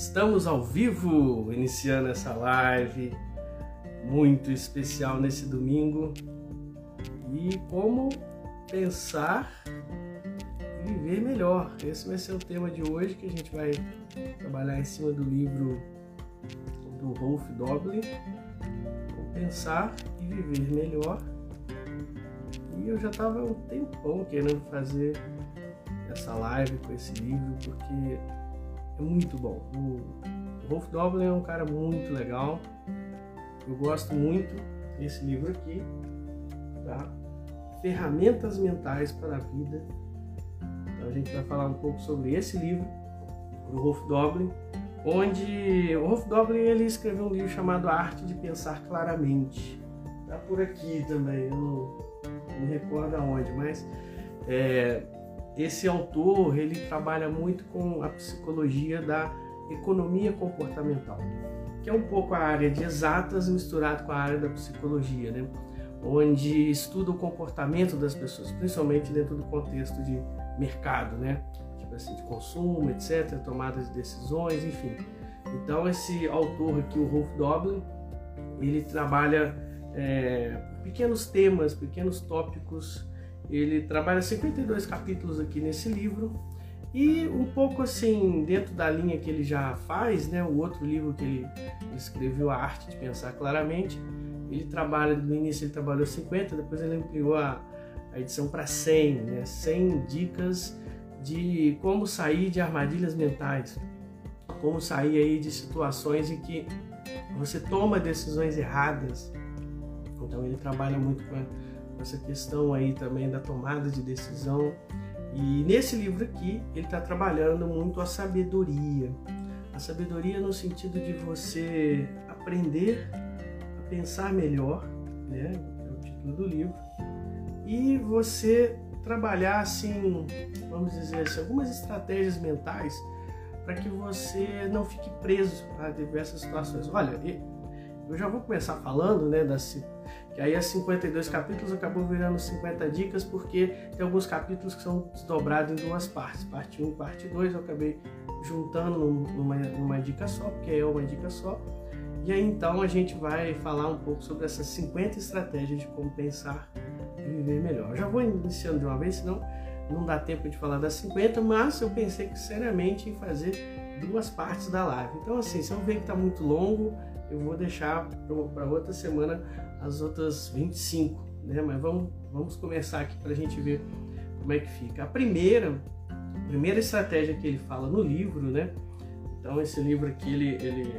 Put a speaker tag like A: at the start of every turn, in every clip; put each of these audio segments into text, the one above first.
A: Estamos ao vivo, iniciando essa live muito especial nesse domingo. E como pensar e viver melhor. Esse vai ser o tema de hoje que a gente vai trabalhar em cima do livro do Rolf Doblin. Pensar e viver melhor. E eu já estava um tempão querendo fazer essa live com esse livro porque é muito bom. O Rolf Doblin é um cara muito legal. Eu gosto muito desse livro aqui, tá? Ferramentas Mentais para a Vida. Então a gente vai falar um pouco sobre esse livro do Rolf Doblin, onde o Rolf Doblin ele escreveu um livro chamado A Arte de Pensar Claramente. Tá por aqui também, eu não, me recordo aonde, mas é, esse autor ele trabalha muito com a psicologia da economia comportamental, que é um pouco a área de exatas misturado com a área da psicologia, né? onde estuda o comportamento das pessoas, principalmente dentro do contexto de mercado, né? tipo assim, de consumo, etc., tomada de decisões, enfim. Então esse autor aqui, o Rolf Doblin, ele trabalha é, pequenos temas, pequenos tópicos ele trabalha 52 capítulos aqui nesse livro e um pouco assim, dentro da linha que ele já faz, né, o outro livro que ele escreveu, A Arte de Pensar Claramente, ele trabalha, no início ele trabalhou 50, depois ele ampliou a, a edição para 100, né, 100 dicas de como sair de armadilhas mentais, como sair aí de situações em que você toma decisões erradas. Então ele trabalha muito com essa questão aí também da tomada de decisão. E nesse livro aqui, ele está trabalhando muito a sabedoria. A sabedoria no sentido de você aprender a pensar melhor, né? É o título do livro. E você trabalhar, assim, vamos dizer assim, algumas estratégias mentais para que você não fique preso a diversas situações. Olha, eu já vou começar falando, né, das e aí, as 52 capítulos acabou virando 50 dicas, porque tem alguns capítulos que são desdobrados em duas partes, parte 1 e parte 2. Eu acabei juntando numa, numa dica só, porque é uma dica só. E aí, então, a gente vai falar um pouco sobre essas 50 estratégias de como pensar e viver melhor. Eu já vou iniciando de uma vez, senão não dá tempo de falar das 50, mas eu pensei que seriamente em fazer duas partes da live. Então, assim, se eu ver que está muito longo, eu vou deixar para outra semana as outras 25, né? Mas vamos, vamos começar aqui para a gente ver como é que fica. A primeira, a primeira estratégia que ele fala no livro, né? Então esse livro aqui, ele, ele...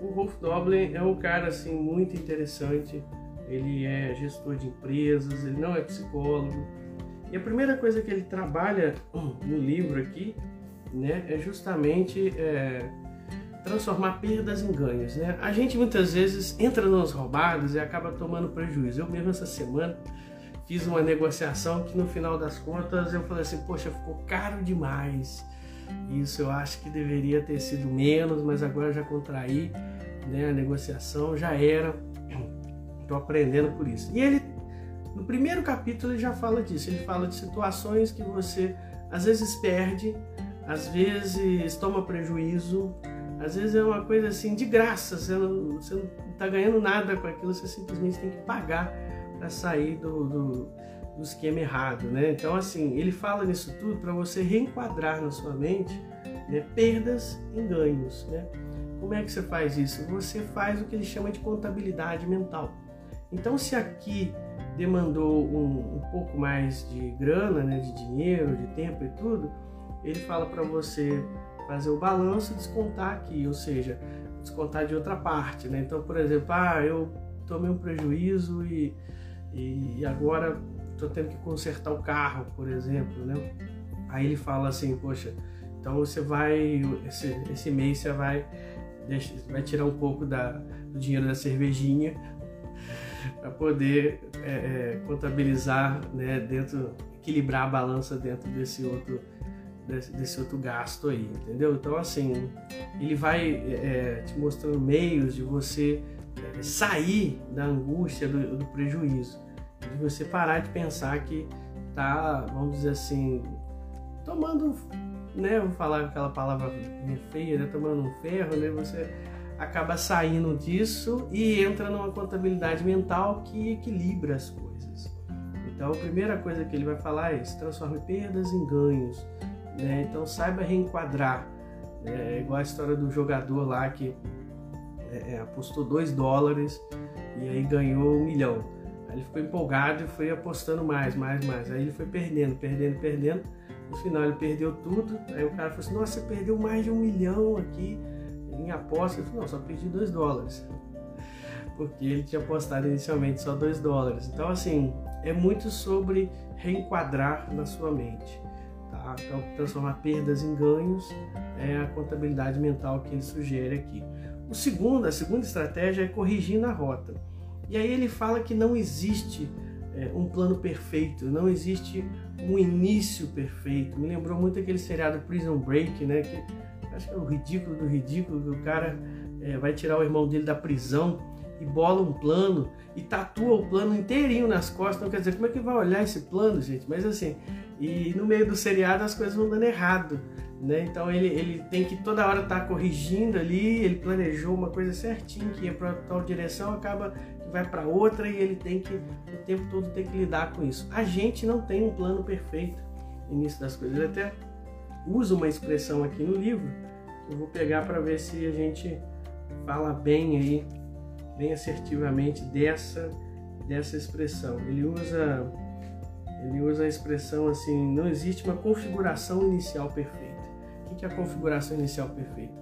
A: o Rolf Doblin é um cara assim muito interessante. Ele é gestor de empresas, ele não é psicólogo. E a primeira coisa que ele trabalha no livro aqui, né, é justamente é, transformar perdas em ganhos. Né? A gente muitas vezes entra nas roubadas e acaba tomando prejuízo. Eu mesmo essa semana fiz uma negociação que no final das contas eu falei assim, poxa, ficou caro demais. Isso eu acho que deveria ter sido menos, mas agora já contraí né, a negociação, já era. Estou aprendendo por isso. E ele, no primeiro capítulo, ele já fala disso. Ele fala de situações que você às vezes perde, às vezes toma prejuízo, às vezes é uma coisa assim de graça, você não, você não tá ganhando nada com aquilo, você simplesmente tem que pagar para sair do, do, do, esquema errado, né? Então, assim, ele fala nisso tudo para você reenquadrar na sua mente né, perdas em ganhos, né? Como é que você faz isso? Você faz o que ele chama de contabilidade mental. Então, se aqui demandou um, um pouco mais de grana, né, de dinheiro, de tempo e tudo, ele fala para você fazer o balanço e descontar aqui, ou seja, descontar de outra parte, né? Então, por exemplo, ah, eu tomei um prejuízo e, e, agora estou tendo que consertar o carro, por exemplo, né? Aí ele fala assim, poxa, então você vai, esse, esse mês você vai, deixa, vai tirar um pouco da, do dinheiro da cervejinha para poder é, é, contabilizar, né, dentro, equilibrar a balança dentro desse outro desse, desse, outro gasto aí, entendeu? Então, assim, ele vai é, te mostrando meios de você é, sair da angústia do, do, prejuízo, de você parar de pensar que tá, vamos dizer assim, tomando né, vou falar aquela palavra feia, né, tomando um ferro, né, você acaba saindo disso e entra numa contabilidade mental que equilibra as coisas. Então, a primeira coisa que ele vai falar é se transforme perdas em ganhos. Né? Então, saiba reenquadrar. É igual a história do jogador lá que é, é apostou 2 dólares e aí ganhou um milhão. Aí ele ficou empolgado e foi apostando mais, mais, mais. Aí ele foi perdendo, perdendo, perdendo. No final ele perdeu tudo. Aí o cara falou assim: Nossa, você perdeu mais de um milhão aqui em aposta. Ele falou: Não, só perdi 2 dólares. Porque ele tinha apostado inicialmente só 2 dólares. Então, assim, é muito sobre reenquadrar na sua mente. Tá? Então, transformar perdas em ganhos é a contabilidade mental que ele sugere aqui. O segundo, a segunda estratégia é corrigir na rota. E aí ele fala que não existe é, um plano perfeito, não existe um início perfeito. Me lembrou muito aquele seriado Prison Break, né? Que acho que é o ridículo do ridículo, que o cara é, vai tirar o irmão dele da prisão e bola um plano e tatua o plano inteirinho nas costas. Então, quer dizer, como é que vai olhar esse plano, gente? Mas assim, e no meio do seriado as coisas vão dando errado. Né? Então ele, ele tem que toda hora estar tá corrigindo ali, ele planejou uma coisa certinho que ia para tal direção, acaba que vai para outra e ele tem que o tempo todo tem que lidar com isso. A gente não tem um plano perfeito no início das coisas. Ele até usa uma expressão aqui no livro eu vou pegar para ver se a gente fala bem aí, bem assertivamente dessa dessa expressão. Ele usa ele usa a expressão assim, não existe uma configuração inicial perfeita. O que é a configuração inicial perfeita?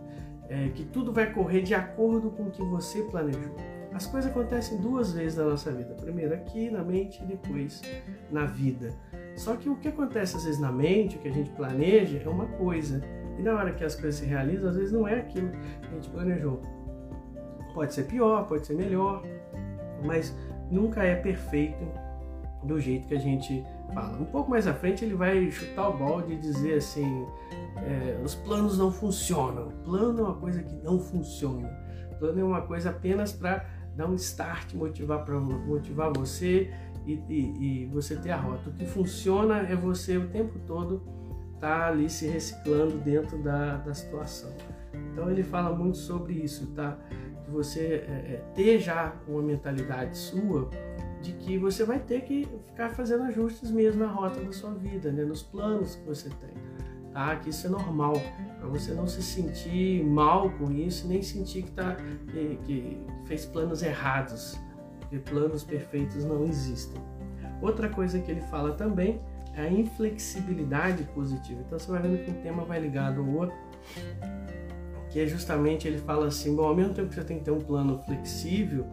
A: É que tudo vai correr de acordo com o que você planejou. As coisas acontecem duas vezes na nossa vida. Primeiro aqui na mente e depois na vida. Só que o que acontece às vezes na mente, o que a gente planeja, é uma coisa. E na hora que as coisas se realizam, às vezes não é aquilo que a gente planejou. Pode ser pior, pode ser melhor, mas nunca é perfeito do jeito que a gente fala. Um pouco mais à frente ele vai chutar o balde e dizer assim: é, os planos não funcionam. Plano é uma coisa que não funciona. Plano é uma coisa apenas para dar um start, motivar para motivar você e, e, e, você ter a rota. O que funciona é você o tempo todo estar tá ali se reciclando dentro da, da situação. Então ele fala muito sobre isso, tá? Você é, é, ter já uma mentalidade sua de que você vai ter que ficar fazendo ajustes mesmo na rota da sua vida, né? nos planos que você tem. Tá? Que isso é normal, para você não se sentir mal com isso, nem sentir que, tá, que, que fez planos errados, porque planos perfeitos não existem. Outra coisa que ele fala também é a inflexibilidade positiva. Então você vai vendo que um tema vai ligado ao outro, que é justamente ele fala assim, bom, ao mesmo tempo que você tem que ter um plano flexível,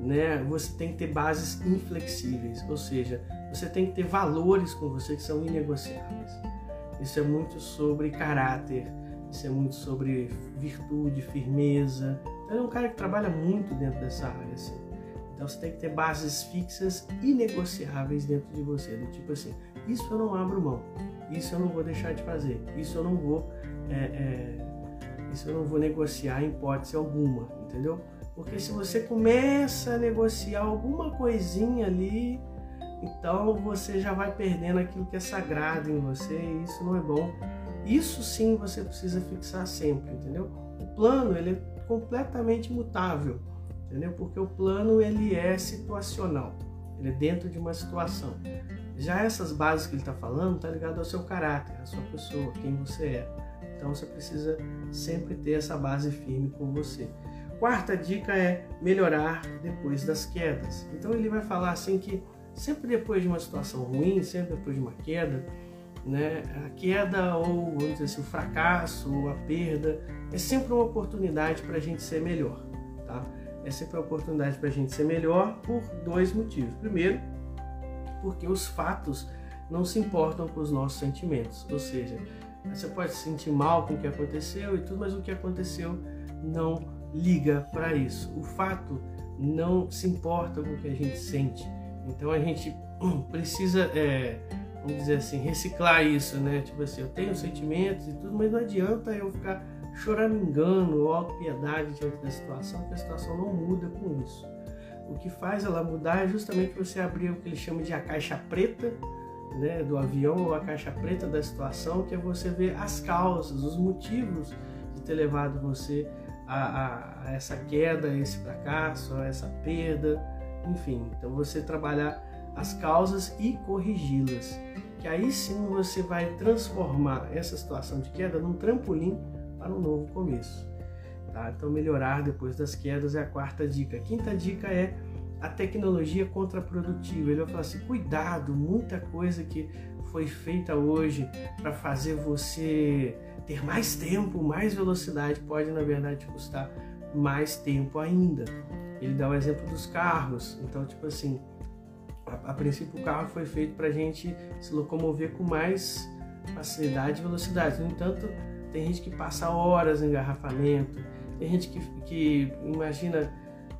A: né, você tem que ter bases inflexíveis, ou seja, você tem que ter valores com você que são inegociáveis. Isso é muito sobre caráter, isso é muito sobre virtude, firmeza. Então, é um cara que trabalha muito dentro dessa área. Assim. Então você tem que ter bases fixas inegociáveis dentro de você, do tipo assim, isso eu não abro mão, isso eu não vou deixar de fazer, isso eu não vou, é, é, isso eu não vou negociar em hipótese alguma, entendeu? Porque se você começa a negociar alguma coisinha ali, então você já vai perdendo aquilo que é sagrado em você e isso não é bom. Isso sim você precisa fixar sempre, entendeu? O plano ele é completamente mutável, entendeu? Porque o plano ele é situacional, ele é dentro de uma situação. Já essas bases que ele está falando está ligado ao seu caráter, à sua pessoa, quem você é. Então você precisa sempre ter essa base firme com você. Quarta dica é melhorar depois das quedas. Então ele vai falar assim que sempre depois de uma situação ruim, sempre depois de uma queda, né, a queda ou vamos dizer assim, o fracasso ou a perda é sempre uma oportunidade para a gente ser melhor, tá? É sempre uma oportunidade para a gente ser melhor por dois motivos. Primeiro, porque os fatos não se importam com os nossos sentimentos, ou seja, você pode se sentir mal com o que aconteceu e tudo, mas o que aconteceu não liga para isso. O fato não se importa com o que a gente sente. Então a gente precisa, é, vamos dizer assim, reciclar isso, né? Tipo assim, eu tenho sentimentos e tudo, mas não adianta eu ficar choramingando ou auto-piedade diante da situação, porque a situação não muda com isso. O que faz ela mudar é justamente você abrir o que ele chama de a caixa preta né, do avião ou a caixa preta da situação, que é você ver as causas, os motivos de ter levado você a, a, a essa queda, a esse fracasso, a essa perda, enfim. Então você trabalhar as causas e corrigi-las, que aí sim você vai transformar essa situação de queda num trampolim para um novo começo. Tá? Então melhorar depois das quedas é a quarta dica. A quinta dica é a tecnologia contraprodutiva. Ele vai falar assim: cuidado, muita coisa que foi feita hoje para fazer você ter mais tempo, mais velocidade, pode na verdade custar mais tempo ainda. Ele dá o exemplo dos carros. Então, tipo assim, a, a princípio o carro foi feito para a gente se locomover com mais facilidade e velocidade. No entanto, tem gente que passa horas em engarrafamento, tem gente que, que imagina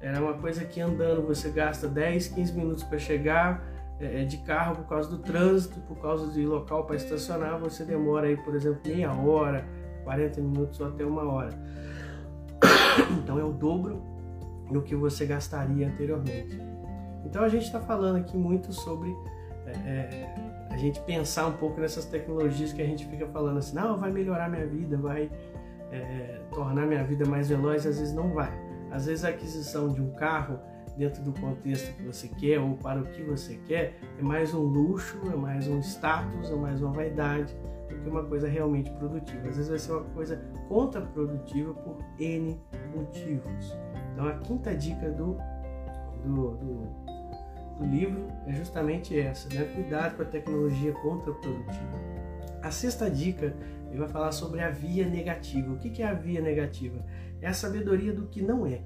A: era uma coisa que andando você gasta 10, 15 minutos para chegar é, é, de carro por causa do trânsito, por causa de local para estacionar, você demora aí, por exemplo, meia hora, 40 minutos ou até uma hora. Então é o dobro do que você gastaria anteriormente. Então a gente está falando aqui muito sobre é, é, a gente pensar um pouco nessas tecnologias que a gente fica falando assim, não, vai melhorar minha vida, vai é, tornar minha vida mais veloz, às vezes não vai. Às vezes a aquisição de um carro dentro do contexto que você quer ou para o que você quer é mais um luxo, é mais um status, é mais uma vaidade do que uma coisa realmente produtiva. Às vezes vai ser uma coisa contraprodutiva por N motivos. Então a quinta dica do, do, do, do livro é justamente essa, né? Cuidado com a tecnologia contraprodutiva. A sexta dica ele vai falar sobre a via negativa. O que é a via negativa? É a sabedoria do que não é.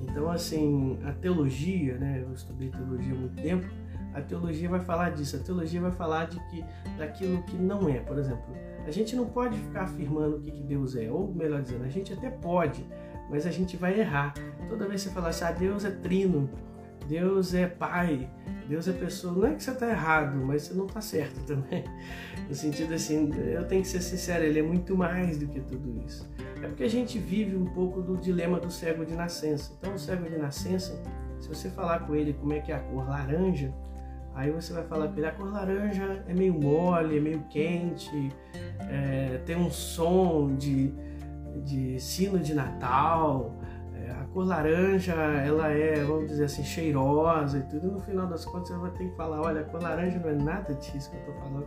A: Então, assim, a teologia, né? Eu estudei teologia há muito tempo. A teologia vai falar disso. A teologia vai falar de que daquilo que não é. Por exemplo, a gente não pode ficar afirmando o que, que Deus é, ou melhor dizendo, a gente até pode, mas a gente vai errar. Toda vez que você falar assim, ah, Deus é trino, Deus é pai, Deus é pessoa. Não é que você está errado, mas você não está certo também. No sentido assim, eu tenho que ser sincero, ele é muito mais do que tudo isso. É porque a gente vive um pouco do dilema do cego de nascença. Então, o cego de nascença, se você falar com ele como é que é a cor laranja, aí você vai falar com ele: a cor laranja é meio mole, é meio quente, é, tem um som de, de sino de Natal a cor laranja, ela é, vamos dizer assim, cheirosa e tudo. E no final das contas, você vai ter que falar: olha, a cor laranja não é nada disso que eu estou falando,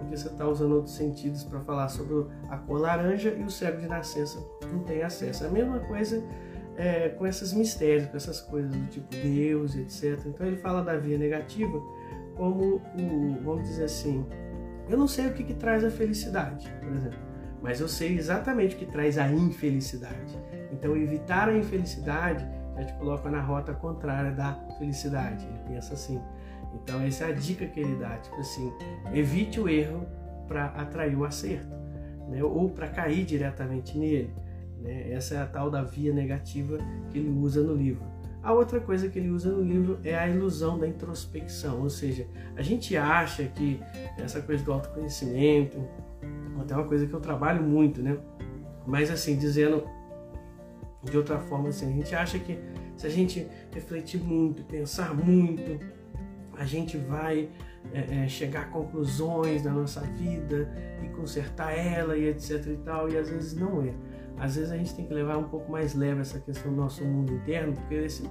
A: porque você está usando outros sentidos para falar sobre a cor laranja e o cego de nascença não tem acesso. A mesma coisa é, com esses mistérios, com essas coisas do tipo Deus, etc. Então, ele fala da via negativa como o, vamos dizer assim, eu não sei o que, que traz a felicidade, por exemplo, mas eu sei exatamente o que traz a infelicidade. Então, evitar a infelicidade já te coloca na rota contrária da felicidade. Ele pensa assim. Então, essa é a dica que ele dá: tipo assim, evite o erro para atrair o acerto, né? ou para cair diretamente nele. Né? Essa é a tal da via negativa que ele usa no livro. A outra coisa que ele usa no livro é a ilusão da introspecção, ou seja, a gente acha que essa coisa do autoconhecimento, até uma coisa que eu trabalho muito, né? Mas assim, dizendo de outra forma assim. A gente acha que se a gente refletir muito, pensar muito, a gente vai é, é, chegar a conclusões da nossa vida e consertar ela e etc e tal, e às vezes não é. Às vezes a gente tem que levar um pouco mais leve essa questão do nosso mundo interno, porque esse,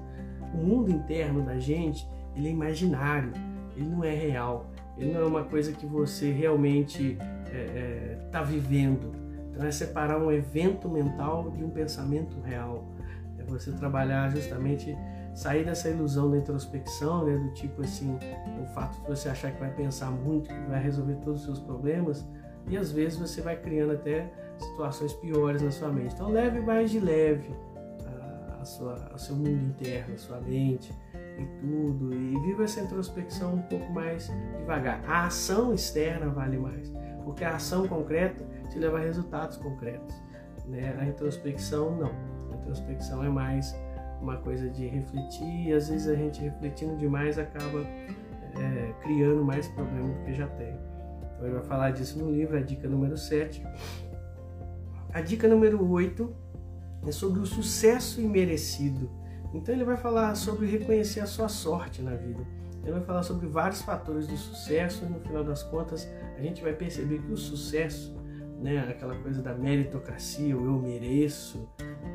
A: o mundo interno da gente, ele é imaginário, ele não é real, ele não é uma coisa que você realmente está é, é tá vivendo então é separar um evento mental de um pensamento real. É você trabalhar justamente, sair dessa ilusão da introspecção, né, do tipo assim, o fato de você achar que vai pensar muito, que vai resolver todos os seus problemas, e às vezes você vai criando até situações piores na sua mente. Então leve mais de leve a, a sua, o seu mundo interno, a sua mente e tudo, e viva essa introspecção um pouco mais devagar. A ação externa vale mais, porque a ação concreta te leva a resultados concretos. Né? A introspecção não. A introspecção é mais uma coisa de refletir e às vezes a gente refletindo demais acaba é, criando mais problemas do que já tem. Então ele vai falar disso no livro, a dica número 7. A dica número 8 é sobre o sucesso imerecido. Então ele vai falar sobre reconhecer a sua sorte na vida. ele vai falar sobre vários fatores do sucesso e no final das contas a gente vai perceber que o sucesso, né, aquela coisa da meritocracia, o eu mereço,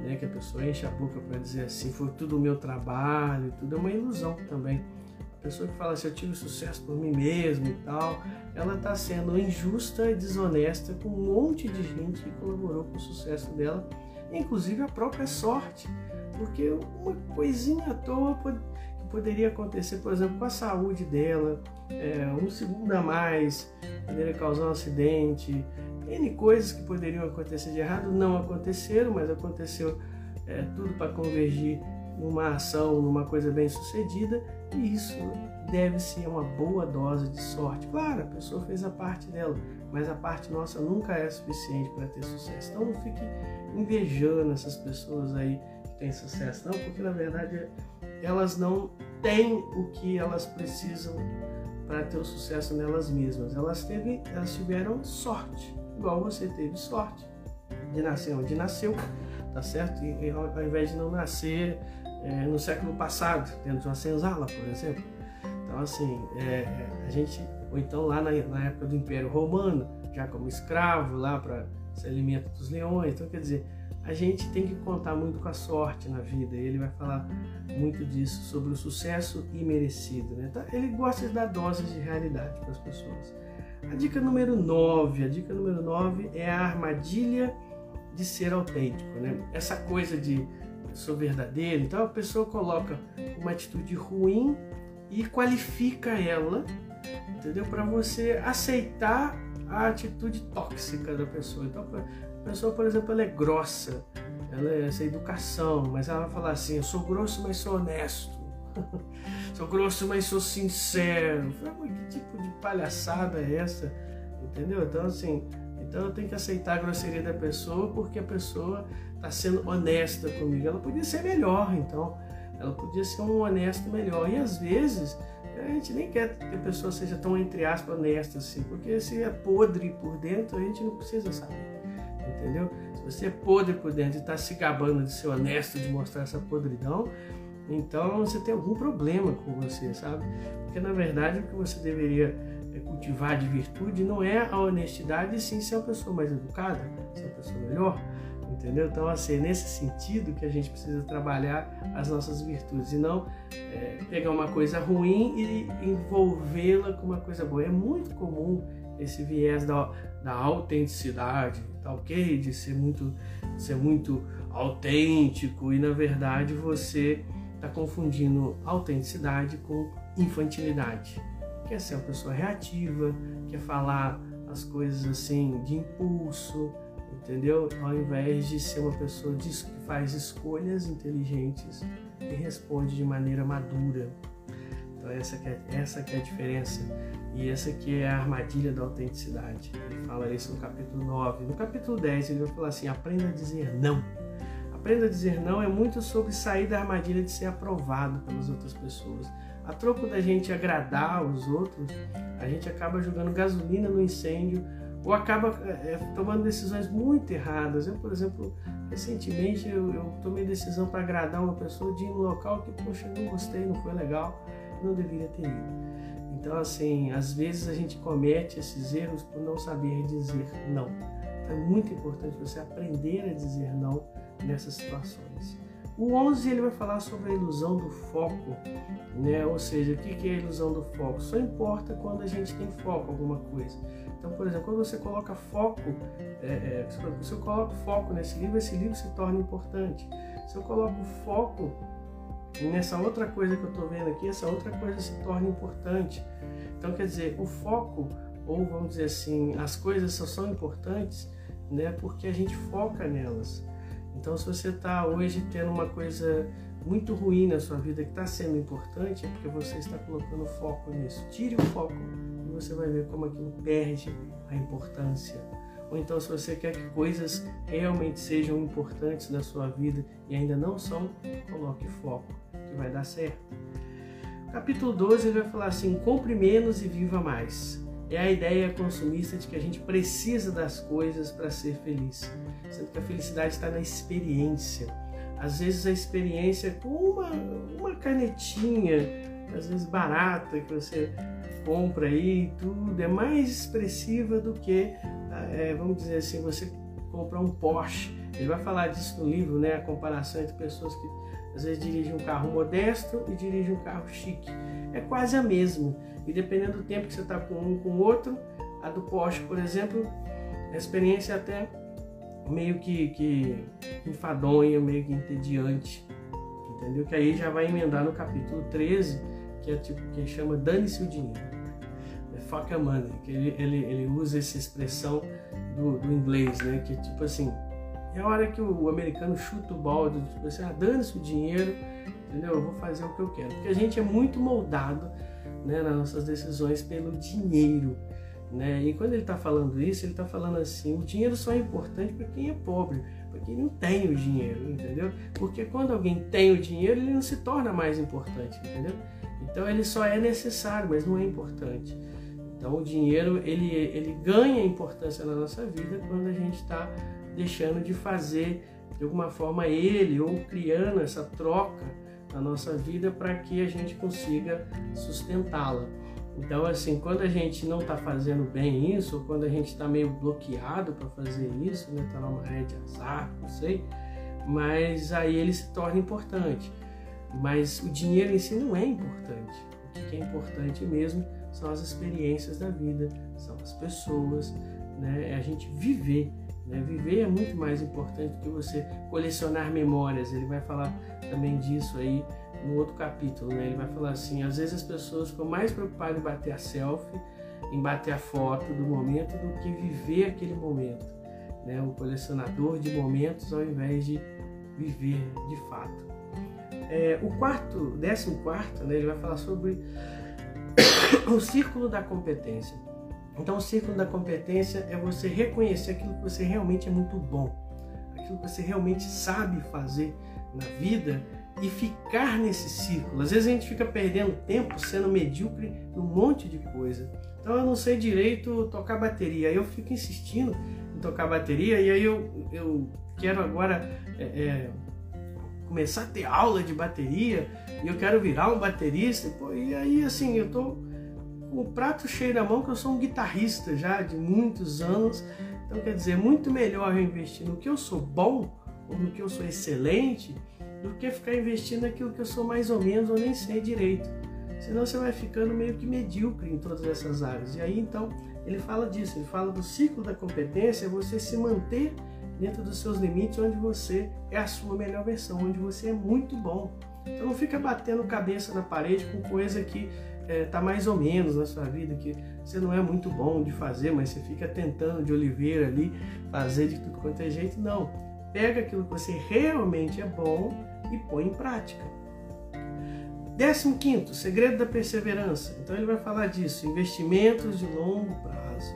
A: né, que a pessoa enche a boca para dizer assim, foi tudo o meu trabalho, tudo é uma ilusão também. A pessoa que fala assim, eu tive sucesso por mim mesmo e tal, ela está sendo injusta e desonesta com um monte de gente que colaborou com o sucesso dela, inclusive a própria sorte. Porque uma coisinha à toa pode, que poderia acontecer, por exemplo, com a saúde dela, é, um segundo a mais, poderia causar um acidente, N coisas que poderiam acontecer de errado não aconteceram, mas aconteceu é, tudo para convergir numa ação, numa coisa bem sucedida, e isso deve ser uma boa dose de sorte. Claro, a pessoa fez a parte dela, mas a parte nossa nunca é suficiente para ter sucesso. Então não fique invejando essas pessoas aí que têm sucesso, não, porque na verdade elas não têm o que elas precisam para ter o sucesso nelas mesmas. Elas, teve, elas tiveram sorte, igual você teve sorte de nascer onde nasceu, tá certo? E, ao invés de não nascer é, no século passado, dentro de uma senzala, por exemplo. Então, assim, é, a gente, ou então lá na, na, época do Império Romano, já como escravo lá para se alimenta dos leões. Então, quer dizer, a gente tem que contar muito com a sorte na vida. Ele vai falar muito disso, sobre o sucesso imerecido. Né? Então, ele gosta de dar doses de realidade para as pessoas. A dica número 9, a dica número 9 é a armadilha de ser autêntico. Né? Essa coisa de sou verdadeiro, então a pessoa coloca uma atitude ruim e qualifica ela, entendeu? Para você aceitar a atitude tóxica da pessoa. Então, a pessoa, por exemplo, ela é grossa, ela é essa educação, mas ela vai falar assim: eu sou grosso, mas sou honesto. sou grosso, mas sou sincero. Que tipo de palhaçada é essa? Entendeu? Então, assim, então eu tenho que aceitar a grosseria da pessoa porque a pessoa está sendo honesta comigo. Ela podia ser melhor, então. Ela podia ser um honesto melhor. E às vezes a gente nem quer que a pessoa seja tão, entre aspas, honesta assim, porque se é podre por dentro, a gente não precisa saber. Entendeu? Se você é podre por dentro e está se gabando de ser honesto, de mostrar essa podridão, então você tem algum problema com você, sabe? Porque na verdade o que você deveria é, cultivar de virtude não é a honestidade, sim ser uma pessoa mais educada, ser uma pessoa melhor entendeu? Então, assim, é nesse sentido que a gente precisa trabalhar as nossas virtudes e não é, pegar uma coisa ruim e envolvê-la com uma coisa boa. É muito comum esse viés da, da autenticidade, tá ok? De ser muito, ser muito autêntico e, na verdade, você está confundindo autenticidade com infantilidade. Quer ser uma pessoa reativa, quer falar as coisas assim de impulso, entendeu? Ao invés de ser uma pessoa que faz escolhas inteligentes e responde de maneira madura. Então essa que é, essa que é a diferença e essa que é a armadilha da autenticidade. Ele fala isso no capítulo 9. No capítulo 10 ele vai falar assim, aprenda a dizer não. Aprenda a dizer não é muito sobre sair da armadilha de ser aprovado pelas outras pessoas. A troco da gente agradar os outros, a gente acaba jogando gasolina no incêndio ou acaba é, tomando decisões muito erradas. Eu, por exemplo, recentemente eu, eu tomei decisão para agradar uma pessoa de ir local que, poxa, não gostei, não foi legal, não deveria ter ido. Então, assim, às vezes a gente comete esses erros por não saber dizer não. Então, é muito importante você aprender a dizer não nessas situações. O 11 ele vai falar sobre a ilusão do foco, né? Ou seja, o que é a ilusão do foco? Só importa quando a gente tem foco alguma coisa. Então, por exemplo, quando você coloca foco, é, é, se eu coloco foco nesse livro, esse livro se torna importante. Se eu coloco foco nessa outra coisa que eu estou vendo aqui, essa outra coisa se torna importante. Então, quer dizer, o foco, ou vamos dizer assim, as coisas só são importantes né, porque a gente foca nelas. Então, se você está hoje tendo uma coisa muito ruim na sua vida que está sendo importante, é porque você está colocando foco nisso. Tire o foco e você vai ver como aquilo perde a importância. Ou então, se você quer que coisas realmente sejam importantes na sua vida e ainda não são, coloque foco, que vai dar certo. Capítulo 12 ele vai falar assim: compre menos e viva mais é a ideia consumista de que a gente precisa das coisas para ser feliz, sendo que a felicidade está na experiência. Às vezes a experiência com uma, uma canetinha às vezes barata que você compra aí, tudo é mais expressiva do que, é, vamos dizer assim, você comprar um Porsche. Ele vai falar disso no livro, né? A comparação entre pessoas que às vezes dirigem um carro modesto e dirigem um carro chique. É quase a mesma. E dependendo do tempo que você está com um com o outro, a do Porsche, por exemplo, a experiência é até meio que, que enfadonha, meio que entediante. Entendeu? Que aí já vai emendar no capítulo 13, que é tipo que chama Dane-se o dinheiro. É fuck a money, que ele, ele, ele usa essa expressão do, do inglês, né? Que tipo assim, é a hora que o americano chuta o balde, tipo assim, ah, dane-se o dinheiro, entendeu? Eu vou fazer o que eu quero. Porque a gente é muito moldado né, nas nossas decisões pelo dinheiro. Né? E quando ele está falando isso, ele está falando assim: o dinheiro só é importante para quem é pobre, para quem não tem o dinheiro, entendeu? Porque quando alguém tem o dinheiro, ele não se torna mais importante, entendeu? Então ele só é necessário, mas não é importante. Então o dinheiro ele, ele ganha importância na nossa vida quando a gente está deixando de fazer de alguma forma ele ou criando essa troca na nossa vida para que a gente consiga sustentá-la. Então, assim, quando a gente não está fazendo bem isso, ou quando a gente está meio bloqueado para fazer isso, né, está numa rede de azar, não sei, mas aí ele se torna importante. Mas o dinheiro em si não é importante. O que é importante mesmo são as experiências da vida, são as pessoas, né, é a gente viver. Né? Viver é muito mais importante do que você colecionar memórias. Ele vai falar também disso aí no outro capítulo, né? Ele vai falar assim: às vezes as pessoas ficam mais preocupadas em bater a selfie, em bater a foto do momento, do que viver aquele momento. Né? O colecionador de momentos ao invés de viver de fato. É, o quarto, décimo quarto, né, ele vai falar sobre o círculo da competência. Então, o círculo da competência é você reconhecer aquilo que você realmente é muito bom, aquilo que você realmente sabe fazer na vida e ficar nesse círculo. Às vezes a gente fica perdendo tempo sendo medíocre num monte de coisa. Então eu não sei direito tocar bateria, aí eu fico insistindo em tocar bateria e aí eu, eu quero agora é, é, começar a ter aula de bateria e eu quero virar um baterista. Pô, e aí assim, eu tô o prato cheio na mão que eu sou um guitarrista já de muitos anos. Então quer dizer, muito melhor eu investir no que eu sou bom ou no que eu sou excelente do que ficar investindo naquilo que eu sou mais ou menos ou nem sei direito. Senão você vai ficando meio que medíocre em todas essas áreas. E aí então ele fala disso, ele fala do ciclo da competência, é você se manter dentro dos seus limites, onde você é a sua melhor versão, onde você é muito bom. Então não fica batendo cabeça na parede com coisa que é, mais ou menos na sua vida, que você não é muito bom de fazer, mas você fica tentando de oliveira ali, fazer de tudo quanto é jeito. Não. Pega aquilo que você realmente é bom e põe em prática. Décimo quinto, segredo da perseverança. Então ele vai falar disso, investimentos de longo prazo.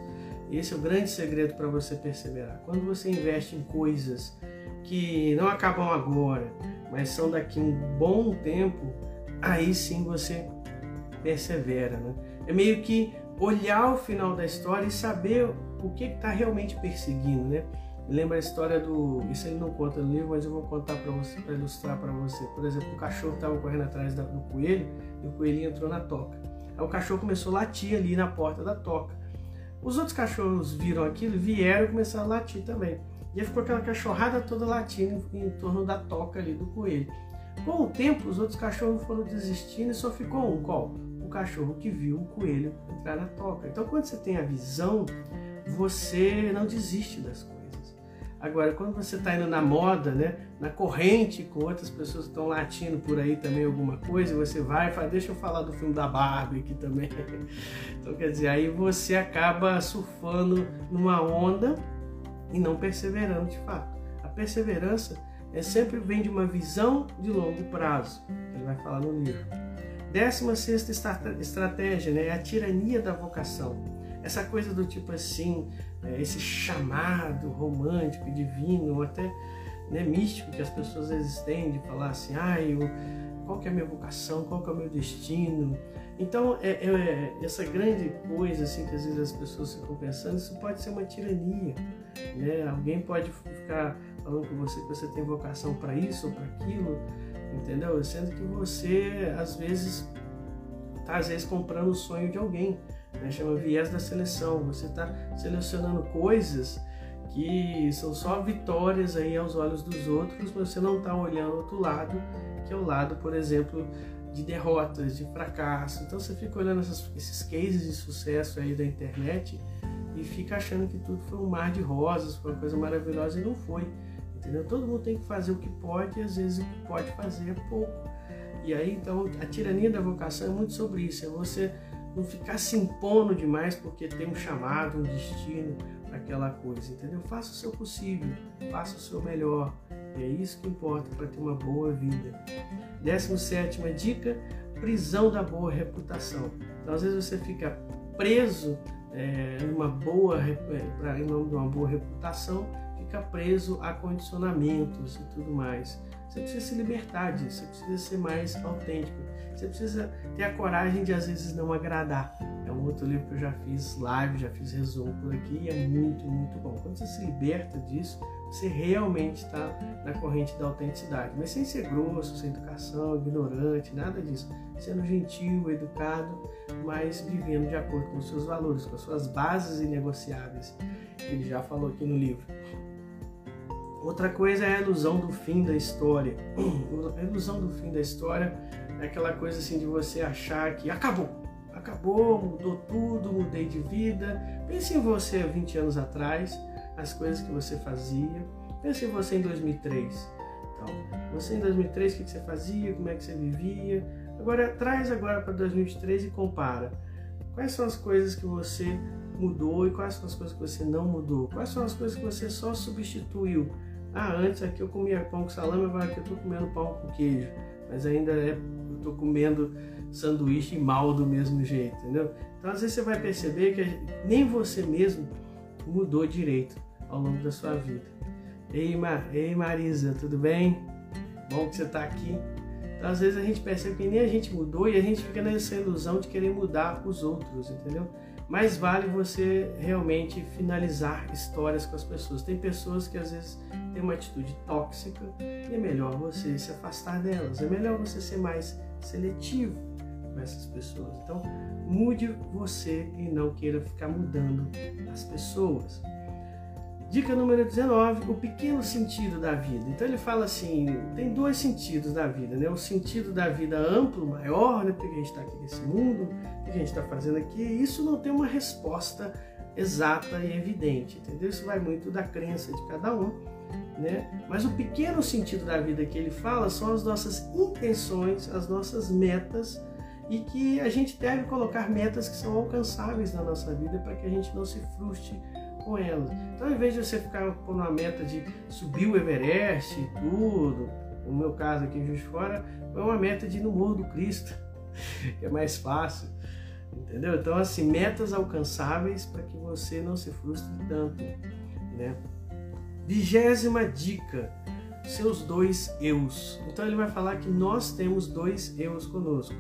A: Esse é o grande segredo para você perseverar. Quando você investe em coisas que não acabam agora, mas são daqui um bom tempo, aí sim você persevera. Né? É meio que olhar o final da história e saber o que está realmente perseguindo. Né? lembra a história do. Isso ele não conta no livro, mas eu vou contar para você, para ilustrar para você. Por exemplo, o cachorro estava correndo atrás do coelho e o coelhinho entrou na toca. Aí o cachorro começou a latir ali na porta da toca. Os outros cachorros viram aquilo, vieram e começaram a latir também. E aí ficou aquela cachorrada toda latindo em torno da toca ali do coelho. Com o tempo, os outros cachorros foram desistindo e só ficou um, qual? O cachorro que viu o coelho entrar na toca. Então, quando você tem a visão, você não desiste das coisas. Agora, quando você está indo na moda, né, na corrente com outras pessoas que estão latindo por aí também alguma coisa, você vai e fala, deixa eu falar do filme da Barbie aqui também. Então, quer dizer, aí você acaba surfando numa onda e não perseverando de fato. A perseverança é sempre vem de uma visão de longo prazo, ele vai falar no livro. Décima sexta estratégia né, é a tirania da vocação. Essa coisa do tipo assim, é, esse chamado romântico, divino, ou até né, místico que as pessoas têm de falar assim, ah, eu, qual que é a minha vocação, qual que é o meu destino. Então, é, é, essa grande coisa assim que às vezes as pessoas ficam pensando, isso pode ser uma tirania. Né? Alguém pode ficar falando com você que você tem vocação para isso ou para aquilo, entendeu? Sendo que você, às vezes, está às vezes comprando o sonho de alguém, né? chama viés da seleção. Você está selecionando coisas que são só vitórias aí aos olhos dos outros, mas você não está olhando outro lado, que é o lado, por exemplo, de derrotas, de fracasso. Então você fica olhando essas, esses cases de sucesso aí da internet e fica achando que tudo foi um mar de rosas, foi uma coisa maravilhosa e não foi. Entendeu? Todo mundo tem que fazer o que pode e às vezes o que pode fazer é pouco. E aí então a tirania da vocação é muito sobre isso, é você não ficar se impondo demais porque tem um chamado, um destino para aquela coisa, entendeu? Faça o seu possível, faça o seu melhor. E é isso que importa para ter uma boa vida. 17 dica: prisão da boa reputação. Então, às vezes você fica preso é, em uma boa, pra, em nome de uma boa reputação, fica preso a condicionamentos e tudo mais. Você precisa se libertar disso, você precisa ser mais autêntico. Você precisa ter a coragem de às vezes não agradar. É um outro livro que eu já fiz live, já fiz resumo por aqui e é muito, muito bom. Quando você se liberta disso, você realmente está na corrente da autenticidade, mas sem ser grosso, sem educação, ignorante, nada disso. Sendo gentil, educado, mas vivendo de acordo com os seus valores, com as suas bases inegociáveis. Ele já falou aqui no livro. Outra coisa é a ilusão do fim da história. A ilusão do fim da história é aquela coisa assim de você achar que acabou, acabou, mudou tudo, mudei de vida. Pense em você há 20 anos atrás, as coisas que você fazia. Pense em você em 2003. Então, você em 2003, o que você fazia, como é que você vivia. Agora, traz agora para 2023 e compara. Quais são as coisas que você mudou e quais são as coisas que você não mudou? Quais são as coisas que você só substituiu? Ah, antes aqui eu comia pão com salame, agora aqui eu estou comendo pão com queijo. Mas ainda é, eu estou comendo sanduíche mal do mesmo jeito, entendeu? Então às vezes você vai perceber que nem você mesmo mudou direito ao longo da sua vida. Ei, Mar... Ei Marisa, tudo bem? Bom que você está aqui. Então, às vezes a gente percebe que nem a gente mudou e a gente fica nessa ilusão de querer mudar os outros, entendeu? Mais vale você realmente finalizar histórias com as pessoas. Tem pessoas que às vezes têm uma atitude tóxica e é melhor você se afastar delas. É melhor você ser mais seletivo com essas pessoas. Então, mude você e não queira ficar mudando as pessoas. Dica número 19, o pequeno sentido da vida. Então ele fala assim, tem dois sentidos da vida, né? O sentido da vida amplo, maior, né? Porque a gente está aqui nesse mundo, o que a gente está fazendo aqui. Isso não tem uma resposta exata e evidente, entendeu? Isso vai muito da crença de cada um, né? Mas o pequeno sentido da vida que ele fala são as nossas intenções, as nossas metas e que a gente deve colocar metas que são alcançáveis na nossa vida para que a gente não se frustre com elas. Então, em vez de você ficar com uma meta de subir o Everest e tudo, no meu caso aqui em Juiz Fora, foi uma meta de ir no Morro do Cristo, que é mais fácil, entendeu? Então, assim, metas alcançáveis para que você não se frustre tanto, né? Vigésima dica, seus dois eus. Então, ele vai falar que nós temos dois eus conosco,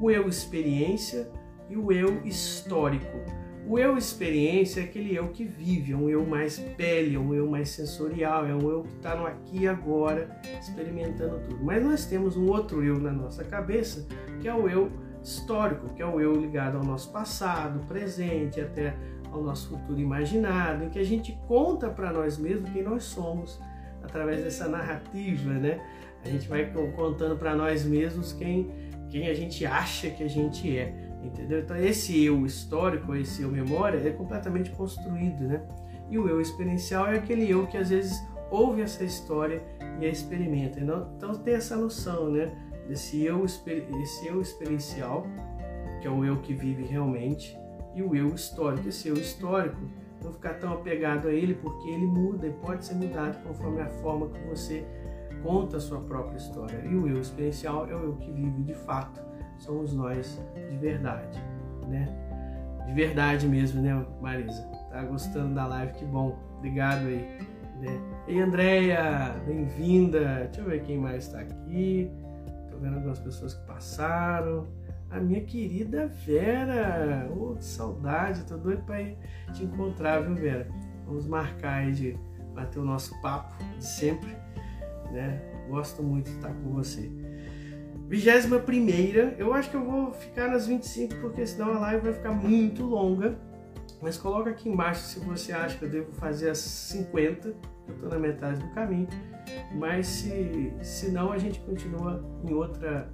A: o eu experiência e o eu histórico. O eu experiência é aquele eu que vive, é um eu mais pele, é um eu mais sensorial, é um eu que está no aqui e agora, experimentando tudo. Mas nós temos um outro eu na nossa cabeça, que é o eu histórico, que é o eu ligado ao nosso passado, presente, até ao nosso futuro imaginado, em que a gente conta para nós mesmos quem nós somos através dessa narrativa, né? A gente vai contando para nós mesmos quem, quem a gente acha que a gente é. Entendeu? Então esse eu histórico, esse eu memória é completamente construído, né? E o eu experiencial é aquele eu que às vezes ouve essa história e a experimenta. Então tem essa noção, né? Desse eu, esse eu experiencial, que é o eu que vive realmente, e o eu histórico. Esse eu histórico, não ficar tão apegado a ele, porque ele muda e pode ser mudado conforme a forma que você conta a sua própria história. E o eu experiencial é o eu que vive de fato somos nós de verdade, né? De verdade mesmo, né, Marisa? Tá gostando da live? Que bom. Obrigado aí. Né? Ei, Andréia, bem-vinda. Deixa eu ver quem mais está aqui. Tô vendo algumas pessoas que passaram. A minha querida Vera. Oh, que saudade. Tô doido para te encontrar, viu, Vera? Vamos marcar aí de bater o nosso papo de sempre, né? Gosto muito de estar com você. Vigésima primeira, eu acho que eu vou ficar nas 25 porque senão a live vai ficar muito longa. Mas coloca aqui embaixo se você acha que eu devo fazer as 50, eu estou na metade do caminho. Mas se, se não, a gente continua em outra,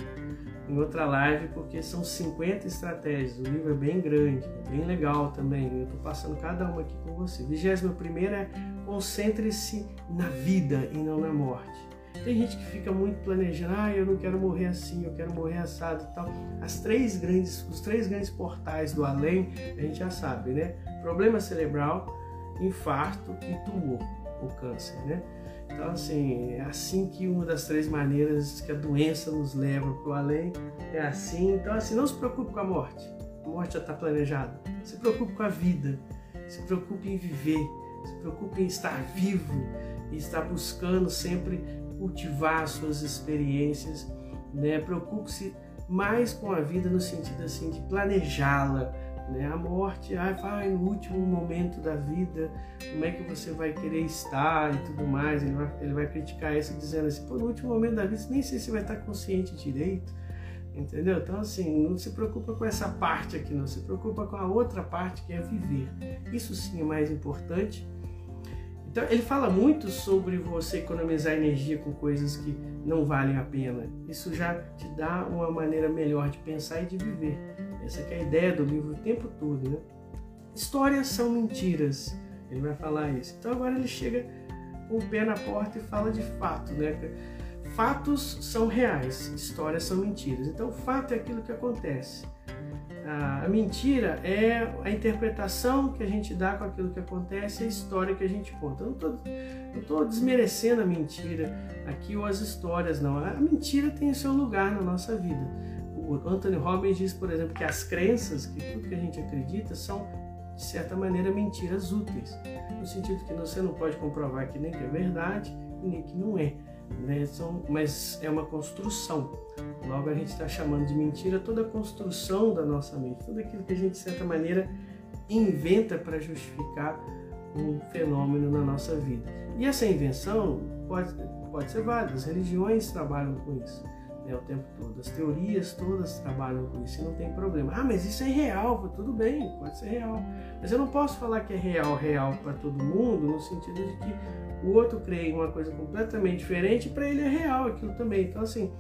A: em outra live, porque são 50 estratégias. O livro é bem grande, é bem legal também. Eu estou passando cada uma aqui com você. Vigésima primeira é concentre-se na vida e não na morte. Tem gente que fica muito planejando, ah, eu não quero morrer assim, eu quero morrer assado e tal. As três grandes, os três grandes portais do além, a gente já sabe, né? Problema cerebral, infarto e tumor, o câncer, né? Então, assim, é assim que uma das três maneiras que a doença nos leva para o além é assim. Então, assim, não se preocupe com a morte. A morte já está planejada. Se preocupe com a vida. Se preocupe em viver. Se preocupe em estar vivo e estar buscando sempre cultivar suas experiências, né? Preocupe-se mais com a vida no sentido assim de planejá-la, né? A morte, ah, vai no último momento da vida, como é que você vai querer estar e tudo mais. Ele vai, ele vai criticar isso dizendo assim, no último momento da vida, nem sei se vai estar consciente direito, entendeu? Então assim, não se preocupa com essa parte aqui, não se preocupa com a outra parte que é viver. Isso sim é mais importante então, ele fala muito sobre você economizar energia com coisas que não valem a pena. Isso já te dá uma maneira melhor de pensar e de viver. Essa é a ideia do livro o tempo todo, né? Histórias são mentiras. Ele vai falar isso. Então agora ele chega com o pé na porta e fala de fato, né? Fatos são reais, histórias são mentiras. Então, fato é aquilo que acontece. A mentira é a interpretação que a gente dá com aquilo que acontece, a história que a gente conta. Eu não estou desmerecendo a mentira aqui ou as histórias, não. A mentira tem o seu lugar na nossa vida. O Anthony Robbins diz, por exemplo, que as crenças, que tudo que a gente acredita, são, de certa maneira, mentiras úteis. No sentido que você não pode comprovar que nem que é verdade e nem que não é né? São, mas é uma construção. Logo a gente está chamando de mentira toda a construção da nossa mente, tudo aquilo que a gente de certa maneira inventa para justificar um fenômeno na nossa vida. E essa invenção pode, pode ser válida, as religiões trabalham com isso né, o tempo todo, as teorias todas trabalham com isso e não tem problema. Ah, mas isso é real, tudo bem, pode ser real. Mas eu não posso falar que é real, real para todo mundo, no sentido de que o outro crê em uma coisa completamente diferente, para ele é real aquilo também. Então, assim,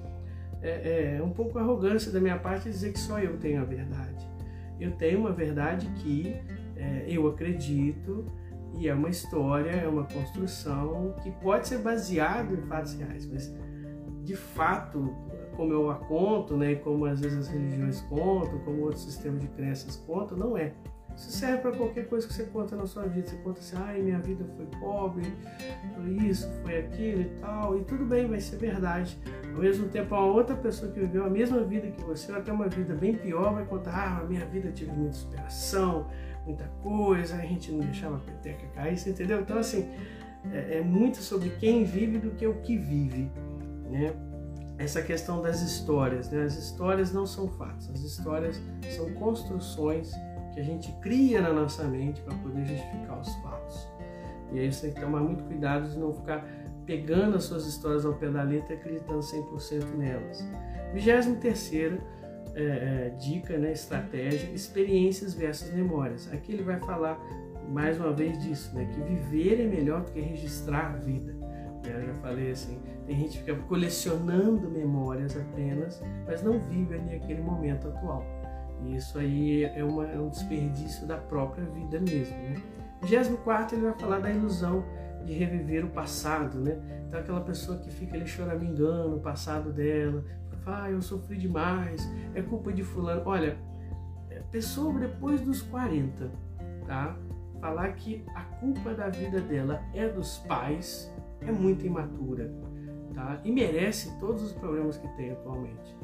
A: é, é um pouco arrogância da minha parte dizer que só eu tenho a verdade. Eu tenho uma verdade que é, eu acredito e é uma história, é uma construção que pode ser baseado em fatos reais, mas de fato, como eu a conto, né, como às vezes as religiões contam, como outros sistemas de crenças contam, não é. Isso serve para qualquer coisa que você conta na sua vida. Você conta assim, ai, minha vida foi pobre, foi isso, foi aquilo e tal. E tudo bem, vai ser verdade. Ao mesmo tempo, a outra pessoa que viveu a mesma vida que você, ou até uma vida bem pior, vai contar, ah, minha vida tive muita superação, muita coisa, a gente não deixava a peteca cair, você entendeu? Então, assim, é, é muito sobre quem vive do que o que vive, né? Essa questão das histórias, né? As histórias não são fatos, as histórias são construções que a gente cria na nossa mente para poder justificar os fatos. E aí você tem que tomar muito cuidado de não ficar pegando as suas histórias ao pé da letra e acreditando 100% nelas. 23 é, é, dica, né, estratégia, experiências versus memórias. Aqui ele vai falar mais uma vez disso, né, que viver é melhor do que registrar a vida. Eu já falei assim, tem gente que fica colecionando memórias apenas, mas não vive ali aquele momento atual. E isso aí é, uma, é um desperdício da própria vida mesmo. Né? 24 ele vai falar da ilusão de reviver o passado, né? Então aquela pessoa que fica ali choramingando o passado dela, fala, ah, eu sofri demais, é culpa de fulano. Olha, é, pessoa depois dos 40, tá? Falar que a culpa da vida dela é dos pais é muito imatura, tá? E merece todos os problemas que tem atualmente.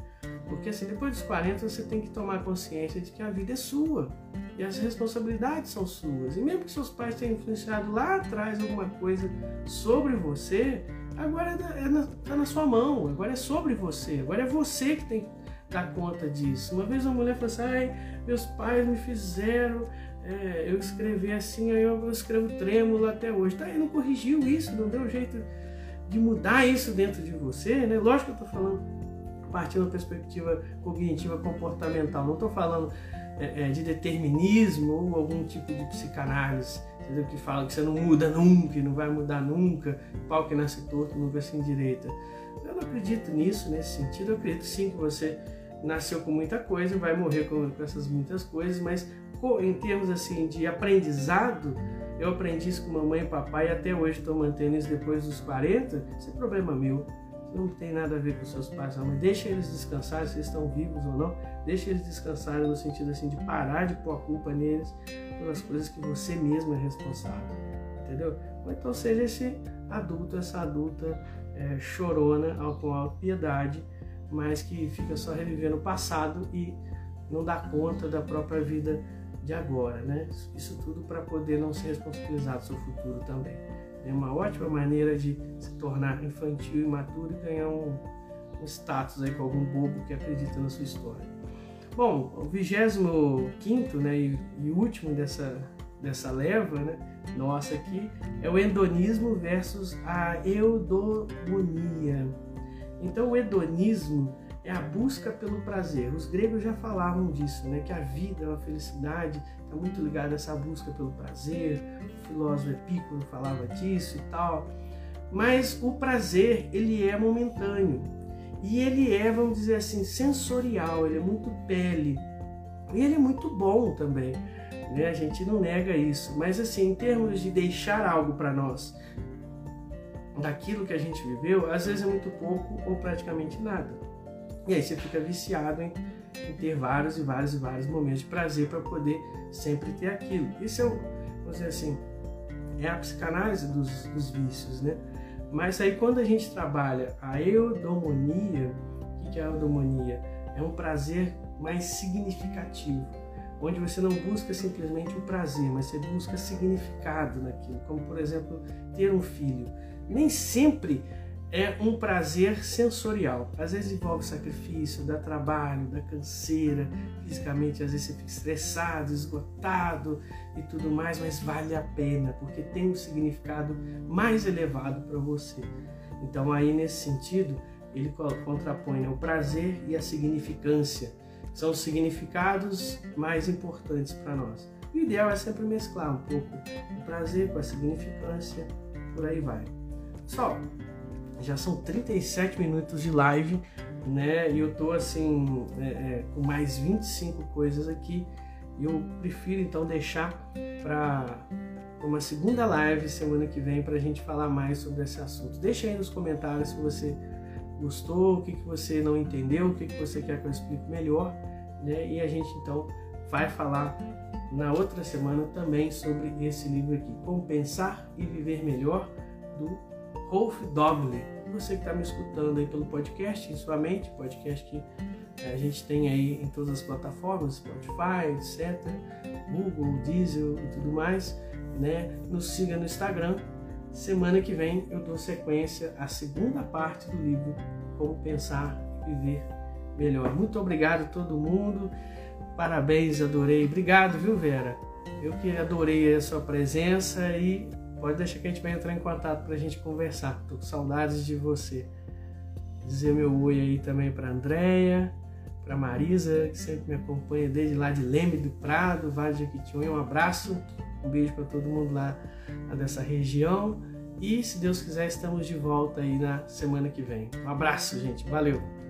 A: Porque assim, depois dos 40 você tem que tomar consciência de que a vida é sua e as responsabilidades são suas. E mesmo que seus pais tenham influenciado lá atrás alguma coisa sobre você, agora está é na, tá na sua mão, agora é sobre você, agora é você que tem que dar conta disso. Uma vez uma mulher falou assim: ai, meus pais me fizeram é, eu escrever assim, aí eu escrevo trêmulo até hoje. Tá, não corrigiu isso, não deu jeito de mudar isso dentro de você, né? Lógico que eu tô falando partindo da perspectiva cognitiva comportamental. Não estou falando é, é, de determinismo ou algum tipo de psicanálise, que fala que você não muda nunca, não vai mudar nunca, pau que nasce torto nunca se endireita. Eu não acredito nisso, nesse sentido. Eu acredito sim que você nasceu com muita coisa, vai morrer com essas muitas coisas, mas em termos assim de aprendizado, eu aprendi isso com mamãe e papai e até hoje estou mantendo isso depois dos 40, isso é problema meu. Não tem nada a ver com seus pais, não. Mas deixa eles descansarem, se estão vivos ou não. Deixa eles descansarem no sentido assim de parar de pôr a culpa neles pelas coisas que você mesmo é responsável. Entendeu? Ou então seja esse adulto, essa adulta é, chorona, com autopiedade, mas que fica só revivendo o passado e não dá conta da própria vida de agora, né? Isso tudo para poder não se responsabilizar do seu futuro também. É uma ótima maneira de se tornar infantil e imaturo e ganhar um, um status aí com algum bobo que acredita na sua história. Bom, o 25 né, e, e último dessa, dessa leva, né, nossa aqui, é o hedonismo versus a eudomonia. Então, o hedonismo é a busca pelo prazer. Os gregos já falavam disso, né? que a vida, a felicidade está muito ligada a essa busca pelo prazer. O filósofo Epicuro falava disso e tal. Mas o prazer, ele é momentâneo. E ele é, vamos dizer assim, sensorial, ele é muito pele. E ele é muito bom também. Né? A gente não nega isso. Mas assim, em termos de deixar algo para nós, daquilo que a gente viveu, às vezes é muito pouco ou praticamente nada. E aí você fica viciado em, em ter vários e vários e vários momentos de prazer para poder sempre ter aquilo. Isso é, vamos dizer assim, é a psicanálise dos, dos vícios, né? Mas aí quando a gente trabalha a eudomonia, o que é a eudomonia? É um prazer mais significativo, onde você não busca simplesmente o prazer, mas você busca significado naquilo, como por exemplo ter um filho. Nem sempre é um prazer sensorial. Às vezes envolve sacrifício, dá trabalho, dá canseira, fisicamente às vezes você fica estressado, esgotado e tudo mais, mas vale a pena, porque tem um significado mais elevado para você. Então aí nesse sentido, ele contrapõe né, o prazer e a significância. São os significados mais importantes para nós. O ideal é sempre mesclar um pouco o prazer com a significância, por aí vai. Só, já são 37 minutos de live, né? E eu tô assim é, é, com mais 25 coisas aqui. E eu prefiro então deixar para uma segunda live semana que vem para a gente falar mais sobre esse assunto. Deixa aí nos comentários se você gostou, o que, que você não entendeu, o que, que você quer que eu explique melhor, né? E a gente então vai falar na outra semana também sobre esse livro aqui, Como Pensar e Viver Melhor, do Rolf Doble. Você que está me escutando aí pelo podcast, em sua mente, podcast que eh, a gente tem aí em todas as plataformas, Spotify, etc., Google, Diesel e tudo mais, né? Nos siga no Instagram. Semana que vem eu dou sequência à segunda parte do livro Como Pensar e Viver Melhor. Muito obrigado a todo mundo. Parabéns, adorei. Obrigado, viu, Vera? Eu que adorei a sua presença e Pode deixar que a gente vai entrar em contato para a gente conversar. Tô com saudades de você. Dizer meu oi aí também para Andréia, para Marisa, que sempre me acompanha desde lá de Leme do Prado, Vale de Jequitinhonha. Um abraço, um beijo para todo mundo lá, lá dessa região. E se Deus quiser, estamos de volta aí na semana que vem. Um abraço, gente. Valeu!